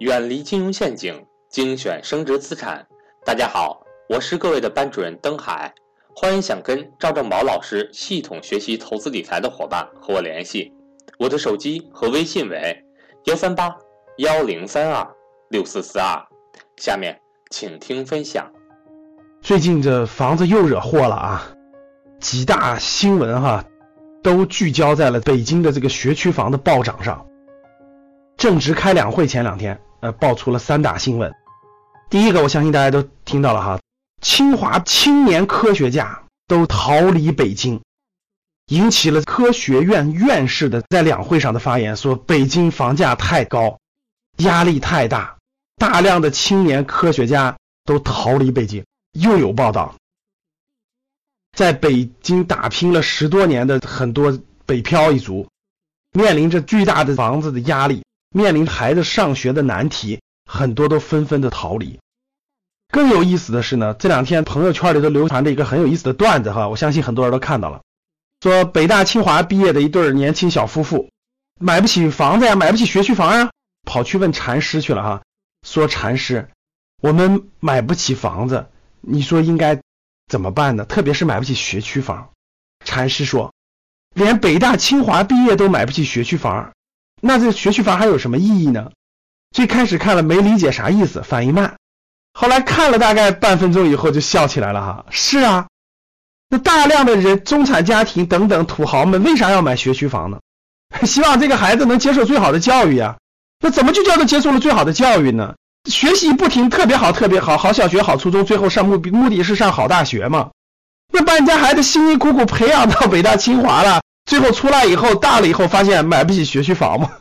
远离金融陷阱，精选升值资产。大家好，我是各位的班主任登海，欢迎想跟赵正宝老师系统学习投资理财的伙伴和我联系，我的手机和微信为幺三八幺零三二六四四二。下面请听分享。最近这房子又惹祸了啊！几大新闻哈，都聚焦在了北京的这个学区房的暴涨上。正值开两会前两天，呃，爆出了三大新闻。第一个，我相信大家都听到了哈，清华青年科学家都逃离北京，引起了科学院院士的在两会上的发言，说北京房价太高，压力太大，大量的青年科学家都逃离北京。又有报道，在北京打拼了十多年的很多北漂一族，面临着巨大的房子的压力，面临孩子上学的难题，很多都纷纷的逃离。更有意思的是呢，这两天朋友圈里都流传着一个很有意思的段子哈，我相信很多人都看到了，说北大清华毕业的一对年轻小夫妇，买不起房子呀，买不起学区房呀，跑去问禅师去了哈，说禅师，我们买不起房子。你说应该怎么办呢？特别是买不起学区房。禅师说，连北大清华毕业都买不起学区房，那这学区房还有什么意义呢？最开始看了没理解啥意思，反应慢。后来看了大概半分钟以后就笑起来了哈。是啊，那大量的人中产家庭等等土豪们为啥要买学区房呢？希望这个孩子能接受最好的教育呀。那怎么就叫做接受了最好的教育呢？学习不停，特别好，特别好，好小学，好初中，最后上目目的是上好大学嘛？那把人家孩子辛辛苦苦培养到北大清华了，最后出来以后，大了以后发现买不起学区房吗？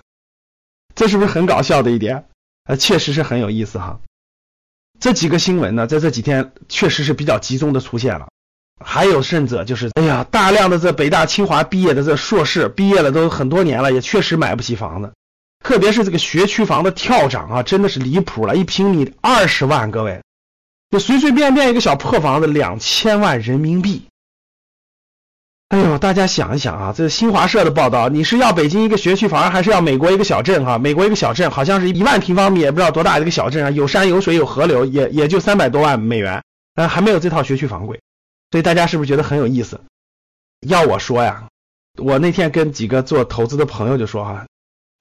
这是不是很搞笑的一点？呃，确实是很有意思哈。这几个新闻呢，在这几天确实是比较集中的出现了。还有甚者就是，哎呀，大量的这北大清华毕业的这硕士毕业了都很多年了，也确实买不起房子。特别是这个学区房的跳涨啊，真的是离谱了，一平米二十万，各位，就随随便便一个小破房子两千万人民币。哎呦，大家想一想啊，这新华社的报道，你是要北京一个学区房，还是要美国一个小镇？哈，美国一个小镇好像是一万平方米，也不知道多大的一个小镇啊，有山有水有河流，也也就三百多万美元，但还没有这套学区房贵。所以大家是不是觉得很有意思？要我说呀，我那天跟几个做投资的朋友就说哈。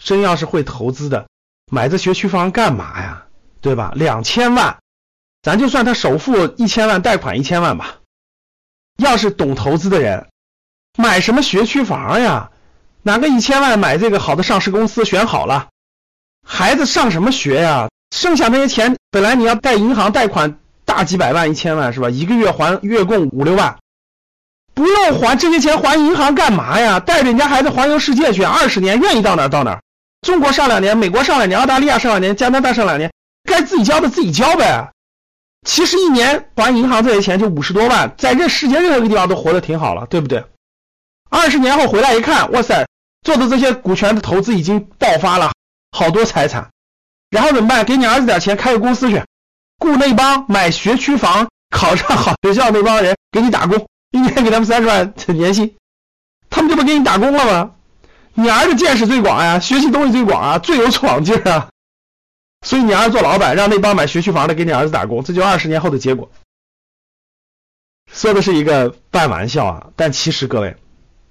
真要是会投资的，买这学区房干嘛呀？对吧？两千万，咱就算他首付一千万，贷款一千万吧。要是懂投资的人，买什么学区房呀？拿个一千万买这个好的上市公司，选好了，孩子上什么学呀？剩下那些钱，本来你要贷银行贷款大几百万、一千万是吧？一个月还月供五六万。不用还这些钱，还银行干嘛呀？带着人家孩子环游世界去，二十年愿意到哪到哪。中国上两年，美国上两年，澳大利亚上两年，加拿大上两年，该自己交的自己交呗。其实一年还银行这些钱就五十多万，在这世界任何一个地方都活得挺好了，对不对？二十年后回来一看，哇塞，做的这些股权的投资已经爆发了好多财产，然后怎么办？给你儿子点钱，开个公司去，雇那帮买学区房、考上好学校那帮人给你打工，一年给他们三十万年薪，他们就不给你打工了吗？你儿子见识最广呀，学习东西最广啊，最有闯劲啊，所以你儿子做老板，让那帮买学区房的给你儿子打工，这就二十年后的结果。说的是一个半玩笑啊，但其实各位，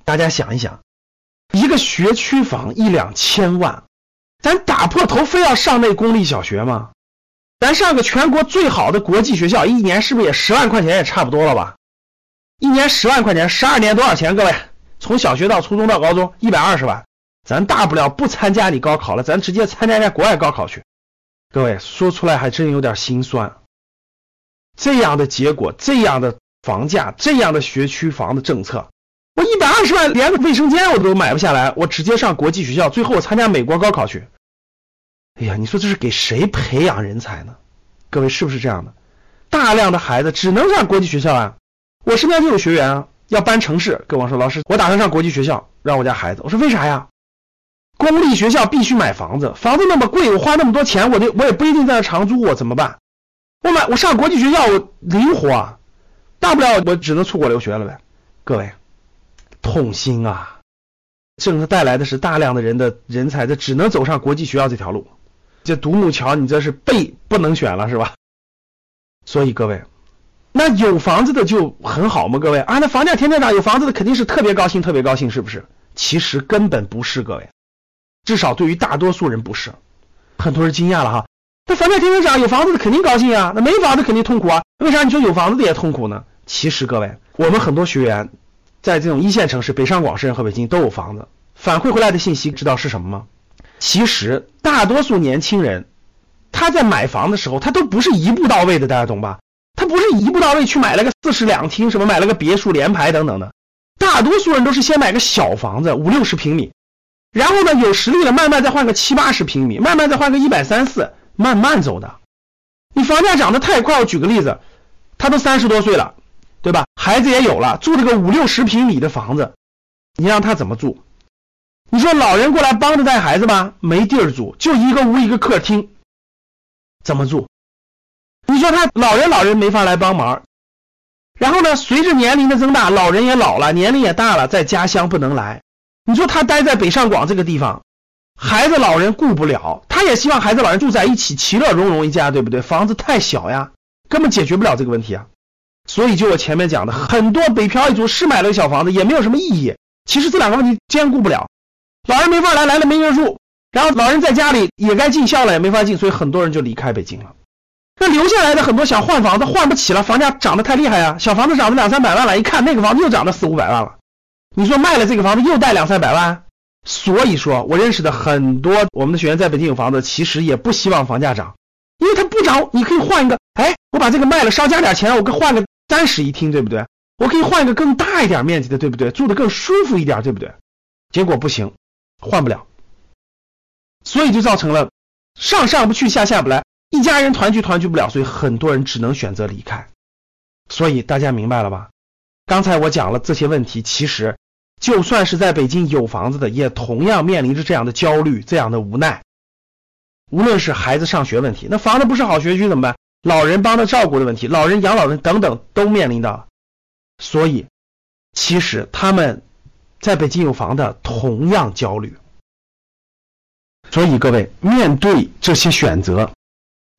大家想一想，一个学区房一两千万，咱打破头非要上那公立小学吗？咱上个全国最好的国际学校，一年是不是也十万块钱也差不多了吧？一年十万块钱，十二年多少钱？各位？从小学到初中到高中一百二十万，咱大不了不参加你高考了，咱直接参加人家国外高考去。各位说出来还真有点心酸。这样的结果，这样的房价，这样的学区房的政策，我一百二十万连个卫生间我都买不下来，我直接上国际学校，最后我参加美国高考去。哎呀，你说这是给谁培养人才呢？各位是不是这样的？大量的孩子只能上国际学校啊！我身边就有学员啊。要搬城市，跟我说老师，我打算上国际学校，让我家孩子。我说为啥呀？公立学校必须买房子，房子那么贵，我花那么多钱，我就我也不一定在那长租，我怎么办？我买我上国际学校，我灵活啊，大不了我只能出国留学了呗。各位，痛心啊！政策带来的是大量的人的人才，这只能走上国际学校这条路。这独木桥你这是背不能选了是吧？所以各位，那有房子的就很好吗？各位啊，那房价天天涨，有房子的肯定是特别高兴，特别高兴，是不是？其实根本不是，各位，至少对于大多数人不是。很多人惊讶了哈，那房价天天涨，有房子的肯定高兴啊，那没房子肯定痛苦啊。为啥你说有房子的也痛苦呢？其实各位，我们很多学员在这种一线城市，北上广深和北京都有房子，反馈回来的信息知道是什么吗？其实大多数年轻人他在买房的时候，他都不是一步到位的，大家懂吧？他不是一步到位去买了个四室两厅，什么买了个别墅联排等等的。大多数人都是先买个小房子，五六十平米，然后呢有实力了，慢慢再换个七八十平米，慢慢再换个一百三四，慢慢走的。你房价涨得太快，我举个例子，他都三十多岁了，对吧？孩子也有了，住了个五六十平米的房子，你让他怎么住？你说老人过来帮着带孩子吗？没地儿住，就一个屋一个客厅，怎么住？你说他老人老人没法来帮忙。然后呢？随着年龄的增大，老人也老了，年龄也大了，在家乡不能来。你说他待在北上广这个地方，孩子老人顾不了，他也希望孩子老人住在一起，其乐融融一家，对不对？房子太小呀，根本解决不了这个问题啊。所以就我前面讲的，很多北漂一族是买了个小房子，也没有什么意义。其实这两个问题兼顾不了，老人没法来，来了没人住，然后老人在家里也该尽孝了，也没法尽，所以很多人就离开北京了。那留下来的很多想换房子换不起了，房价涨得太厉害呀！小房子涨了两三百万了，一看那个房子又涨了四五百万了，你说卖了这个房子又贷两三百万，所以说我认识的很多我们的学员在北京有房子，其实也不希望房价涨，因为它不涨，你可以换一个，哎，我把这个卖了，稍加点钱，我可换个三室一厅，对不对？我可以换一个更大一点面积的，对不对？住的更舒服一点，对不对？结果不行，换不了，所以就造成了上上不去，下下不来。一家人团聚团聚不了，所以很多人只能选择离开。所以大家明白了吧？刚才我讲了这些问题，其实就算是在北京有房子的，也同样面临着这样的焦虑、这样的无奈。无论是孩子上学问题，那房子不是好学区怎么办？老人帮着照顾的问题，老人养老人等等都面临到。所以，其实他们在北京有房的同样焦虑。所以各位面对这些选择。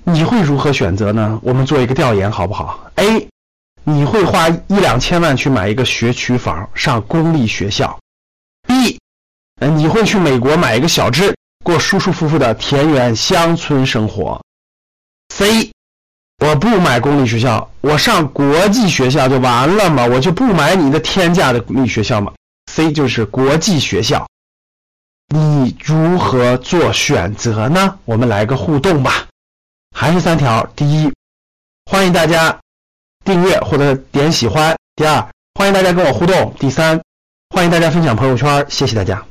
你会如何选择呢？我们做一个调研好不好？A，你会花一两千万去买一个学区房上公立学校？B，你会去美国买一个小镇过舒舒服服的田园乡村生活？C，我不买公立学校，我上国际学校就完了吗？我就不买你的天价的公立学校吗？C 就是国际学校，你如何做选择呢？我们来个互动吧。还是三条：第一，欢迎大家订阅或者点喜欢；第二，欢迎大家跟我互动；第三，欢迎大家分享朋友圈。谢谢大家。